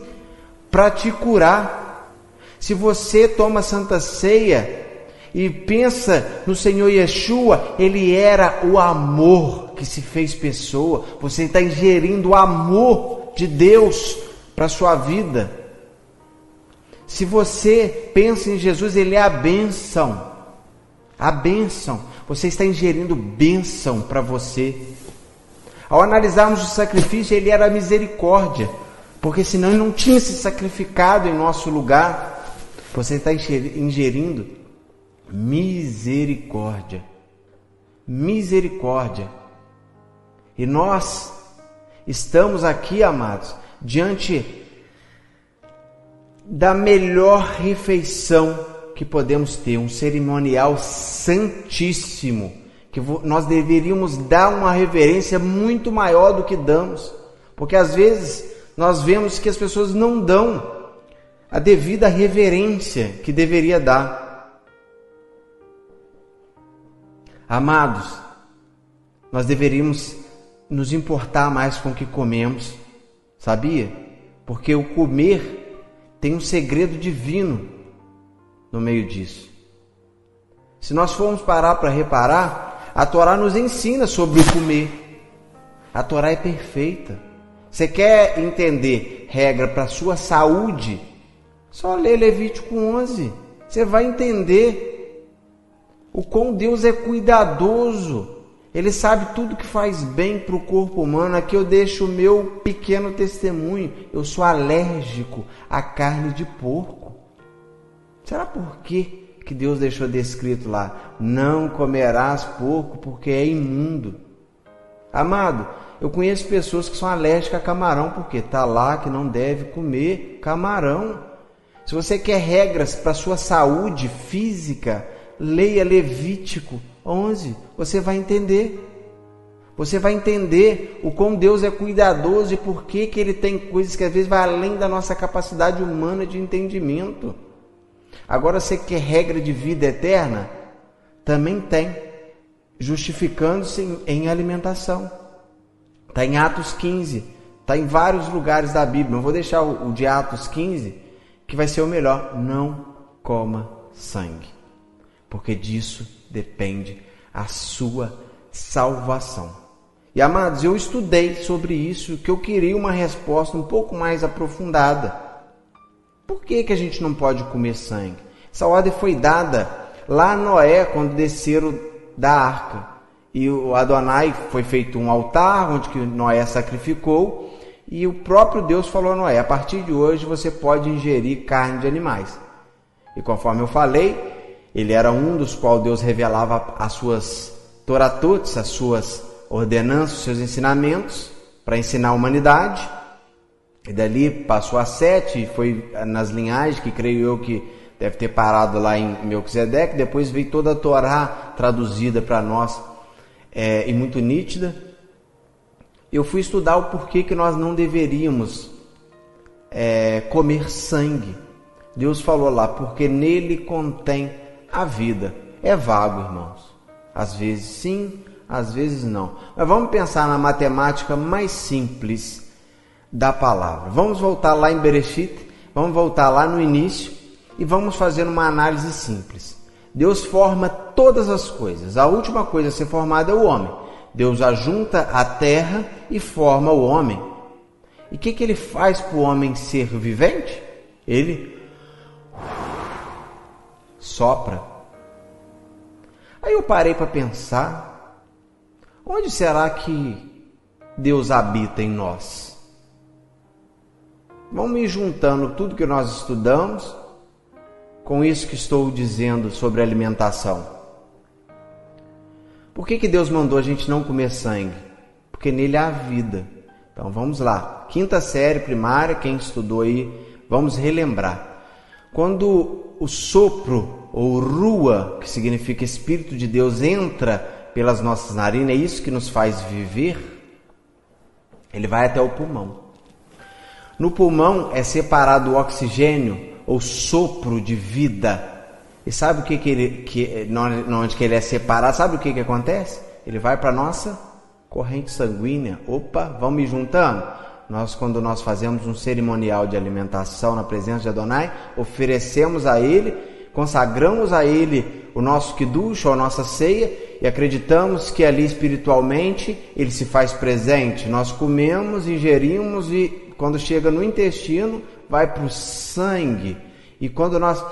para te curar. Se você toma Santa Ceia e pensa no Senhor Yeshua, ele era o amor que se fez pessoa. Você está ingerindo o amor de Deus para a sua vida. Se você pensa em Jesus, ele é a bênção. A bênção. Você está ingerindo bênção para você. Ao analisarmos o sacrifício, ele era misericórdia, porque senão ele não tinha se sacrificado em nosso lugar. Você está ingerindo misericórdia. Misericórdia. E nós estamos aqui, amados, diante da melhor refeição que podemos ter, um cerimonial santíssimo, que nós deveríamos dar uma reverência muito maior do que damos, porque às vezes nós vemos que as pessoas não dão a devida reverência que deveria dar. Amados, nós deveríamos nos importar mais com o que comemos, sabia? Porque o comer tem um segredo divino no meio disso. Se nós formos parar para reparar, a Torá nos ensina sobre o comer. A Torá é perfeita. Você quer entender regra para sua saúde? Só lê Levítico 11. Você vai entender o quão Deus é cuidadoso. Ele sabe tudo que faz bem para o corpo humano. Aqui eu deixo o meu pequeno testemunho. Eu sou alérgico à carne de porco. Será por que, que Deus deixou descrito lá? Não comerás porco porque é imundo. Amado, eu conheço pessoas que são alérgicas a camarão porque está lá que não deve comer camarão. Se você quer regras para sua saúde física, leia Levítico 11, você vai entender. Você vai entender o quão Deus é cuidadoso e por que, que Ele tem coisas que às vezes vai além da nossa capacidade humana de entendimento. Agora, você quer regra de vida eterna? Também tem, justificando-se em alimentação. Está em Atos 15, está em vários lugares da Bíblia. Eu vou deixar o de Atos 15, que vai ser o melhor. Não coma sangue, porque disso depende a sua salvação. E amados, eu estudei sobre isso, que eu queria uma resposta um pouco mais aprofundada. Por que, que a gente não pode comer sangue? Essa ordem foi dada lá a Noé, quando desceram da arca. E o Adonai foi feito um altar onde que Noé sacrificou. E o próprio Deus falou a Noé: a partir de hoje você pode ingerir carne de animais. E conforme eu falei, ele era um dos quais Deus revelava as suas Toratotes, as suas ordenanças, os seus ensinamentos para ensinar a humanidade. E dali passou a sete, foi nas linhagens que creio eu que deve ter parado lá em Melquisedeque. Depois veio toda a Torá traduzida para nós é, e muito nítida. Eu fui estudar o porquê que nós não deveríamos é, comer sangue. Deus falou lá, porque nele contém a vida. É vago, irmãos. Às vezes sim, às vezes não. Mas vamos pensar na matemática mais simples da palavra. Vamos voltar lá em Bereshit, vamos voltar lá no início e vamos fazer uma análise simples. Deus forma todas as coisas. A última coisa a ser formada é o homem. Deus ajunta a terra e forma o homem. E o que, que ele faz para o homem ser vivente? Ele sopra. Aí eu parei para pensar: onde será que Deus habita em nós? Vamos ir juntando tudo que nós estudamos com isso que estou dizendo sobre alimentação. Por que, que Deus mandou a gente não comer sangue? Porque nele há vida. Então vamos lá. Quinta série primária, quem estudou aí, vamos relembrar. Quando o sopro ou rua, que significa Espírito de Deus, entra pelas nossas narinas, é isso que nos faz viver, ele vai até o pulmão. No pulmão é separado o oxigênio ou sopro de vida. E sabe o que, que ele, que, onde que ele é separado? Sabe o que, que acontece? Ele vai para a nossa corrente sanguínea. Opa, vamos me juntando? Nós, quando nós fazemos um cerimonial de alimentação na presença de Adonai, oferecemos a Ele, consagramos a Ele o nosso kiddush, a nossa ceia, e acreditamos que ali espiritualmente Ele se faz presente. Nós comemos, ingerimos e quando chega no intestino, vai para o sangue. E quando nós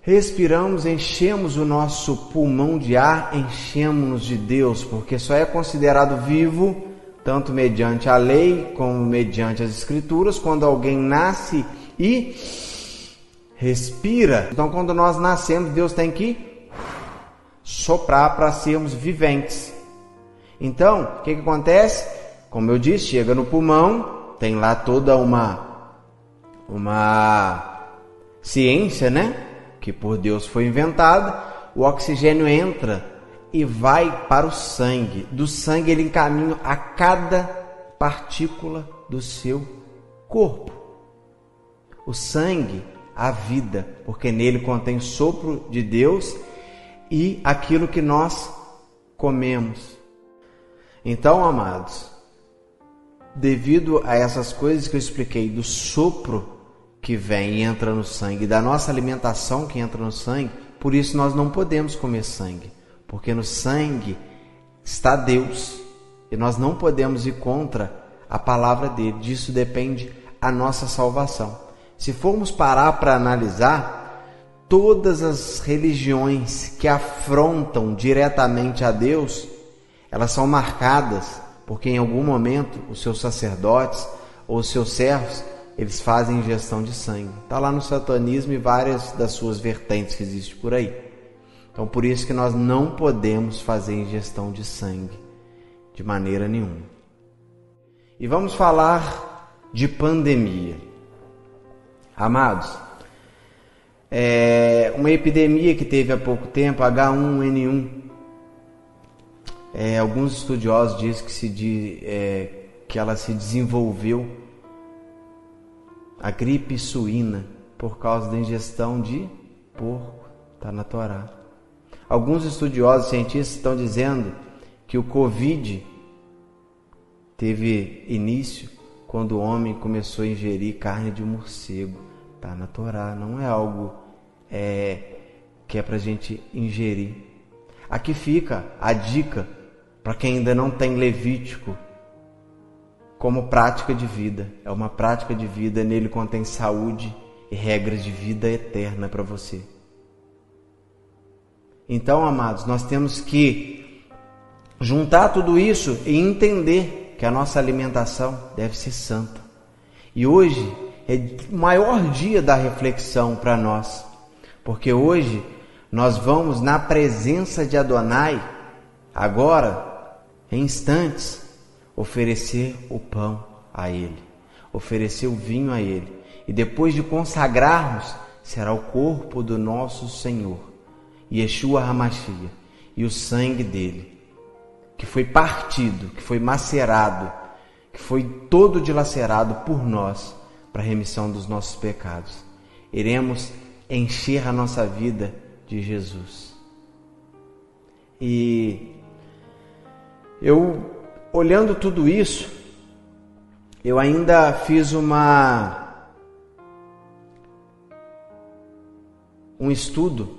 respiramos, enchemos o nosso pulmão de ar, enchemos-nos de Deus, porque só é considerado vivo tanto mediante a lei como mediante as escrituras, quando alguém nasce e respira. Então, quando nós nascemos, Deus tem que soprar para sermos viventes. Então, o que, que acontece? Como eu disse, chega no pulmão, tem lá toda uma uma ciência, né? Que por Deus foi inventada. O oxigênio entra e vai para o sangue. Do sangue ele encaminha a cada partícula do seu corpo. O sangue, a vida, porque nele contém sopro de Deus e aquilo que nós comemos. Então, amados, devido a essas coisas que eu expliquei do sopro que vem e entra no sangue, da nossa alimentação que entra no sangue, por isso nós não podemos comer sangue porque no sangue está Deus e nós não podemos ir contra a palavra dele. Disso depende a nossa salvação. Se formos parar para analisar, todas as religiões que afrontam diretamente a Deus, elas são marcadas porque em algum momento os seus sacerdotes ou os seus servos eles fazem ingestão de sangue. Está lá no satanismo e várias das suas vertentes que existem por aí. Então, por isso que nós não podemos fazer ingestão de sangue de maneira nenhuma. E vamos falar de pandemia. Amados, é uma epidemia que teve há pouco tempo, H1N1. é, alguns estudiosos dizem que, se, é, que ela se desenvolveu a gripe suína por causa da ingestão de porco, está na Torá. Alguns estudiosos cientistas estão dizendo que o Covid teve início quando o homem começou a ingerir carne de morcego. Está na Torá, não é algo é, que é para a gente ingerir. Aqui fica a dica para quem ainda não tem Levítico como prática de vida. É uma prática de vida, nele contém saúde e regras de vida eterna para você. Então, amados, nós temos que juntar tudo isso e entender que a nossa alimentação deve ser santa. E hoje é o maior dia da reflexão para nós, porque hoje nós vamos na presença de Adonai, agora, em instantes, oferecer o pão a Ele, oferecer o vinho a Ele, e depois de consagrarmos, será o corpo do nosso Senhor, Yeshua Hamashia, e o sangue dele, que foi partido, que foi macerado, que foi todo dilacerado por nós para a remissão dos nossos pecados. Iremos encher a nossa vida de Jesus. E eu, olhando tudo isso, eu ainda fiz uma um estudo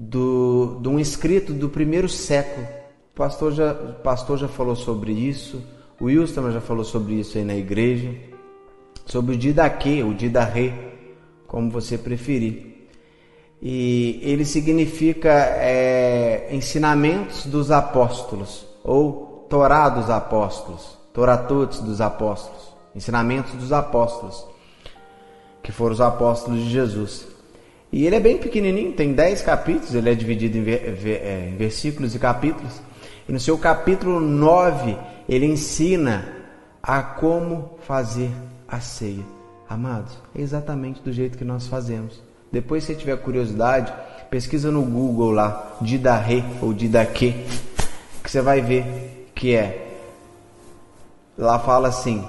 do, de um escrito do primeiro século. O pastor já, o pastor já falou sobre isso, o Wilson já falou sobre isso aí na igreja, sobre o Didaquê, o Didarré, como você preferir. E ele significa é, ensinamentos dos apóstolos, ou Torá dos apóstolos, Toratotes dos apóstolos, ensinamentos dos apóstolos, que foram os apóstolos de Jesus. E ele é bem pequenininho, tem 10 capítulos, ele é dividido em, é, em versículos e capítulos. E no seu capítulo 9, ele ensina a como fazer a ceia. Amados, é exatamente do jeito que nós fazemos. Depois, se tiver curiosidade, pesquisa no Google lá, Didarre ou Didaque, que você vai ver que é. Lá fala assim: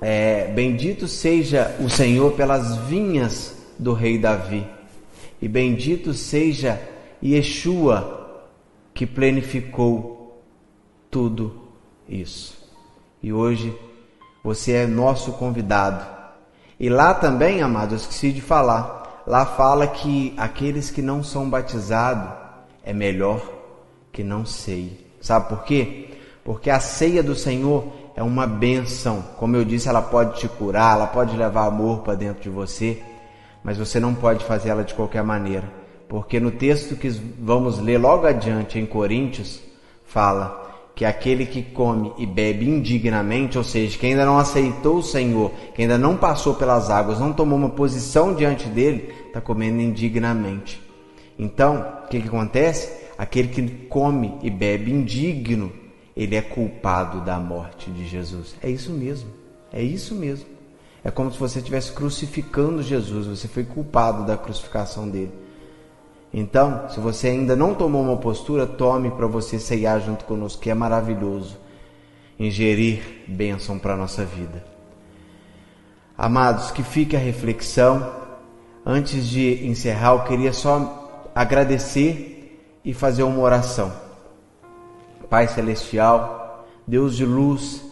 é, Bendito seja o Senhor pelas vinhas do rei Davi. E bendito seja Yeshua que planificou tudo isso. E hoje você é nosso convidado. E lá também, amados, eu esqueci de falar. Lá fala que aqueles que não são batizados é melhor que não sei. Sabe por quê? Porque a ceia do Senhor é uma benção. Como eu disse, ela pode te curar, ela pode levar amor para dentro de você mas você não pode fazê-la de qualquer maneira, porque no texto que vamos ler logo adiante em Coríntios, fala que aquele que come e bebe indignamente, ou seja, que ainda não aceitou o Senhor, que ainda não passou pelas águas, não tomou uma posição diante dele, está comendo indignamente. Então, o que, que acontece? Aquele que come e bebe indigno, ele é culpado da morte de Jesus. É isso mesmo, é isso mesmo. É como se você estivesse crucificando Jesus, você foi culpado da crucificação dele. Então, se você ainda não tomou uma postura, tome para você ceiar junto conosco, que é maravilhoso ingerir bênção para a nossa vida. Amados, que fique a reflexão. Antes de encerrar, eu queria só agradecer e fazer uma oração. Pai Celestial, Deus de luz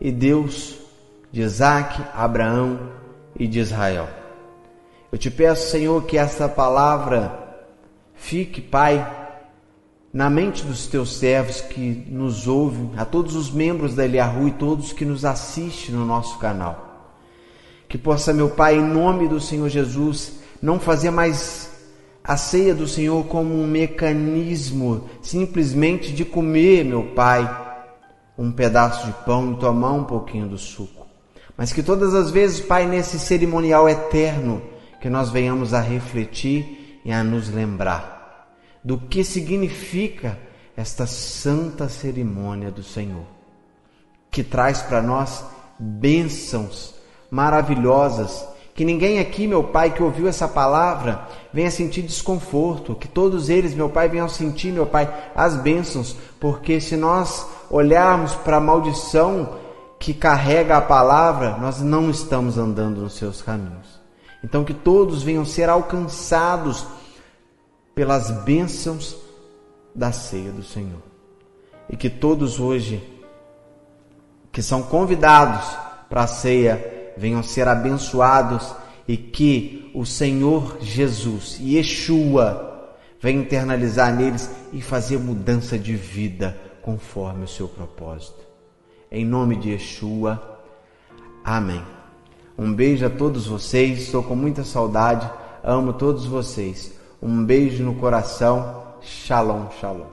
e Deus de Isaac, Abraão e de Israel. Eu te peço, Senhor, que essa palavra fique, Pai, na mente dos teus servos que nos ouvem, a todos os membros da Eliahu e todos que nos assistem no nosso canal. Que possa, meu Pai, em nome do Senhor Jesus, não fazer mais a ceia do Senhor como um mecanismo simplesmente de comer, meu Pai, um pedaço de pão e tomar um pouquinho do suco mas que todas as vezes, Pai, nesse cerimonial eterno, que nós venhamos a refletir e a nos lembrar do que significa esta santa cerimônia do Senhor, que traz para nós bênçãos maravilhosas, que ninguém aqui, meu Pai, que ouviu essa palavra, venha sentir desconforto, que todos eles, meu Pai, venham sentir, meu Pai, as bênçãos, porque se nós olharmos para a maldição que carrega a palavra, nós não estamos andando nos seus caminhos. Então, que todos venham ser alcançados pelas bênçãos da ceia do Senhor. E que todos hoje que são convidados para a ceia venham ser abençoados e que o Senhor Jesus, Yeshua, venha internalizar neles e fazer mudança de vida conforme o seu propósito. Em nome de Yeshua, amém. Um beijo a todos vocês, estou com muita saudade, amo todos vocês. Um beijo no coração, shalom, shalom.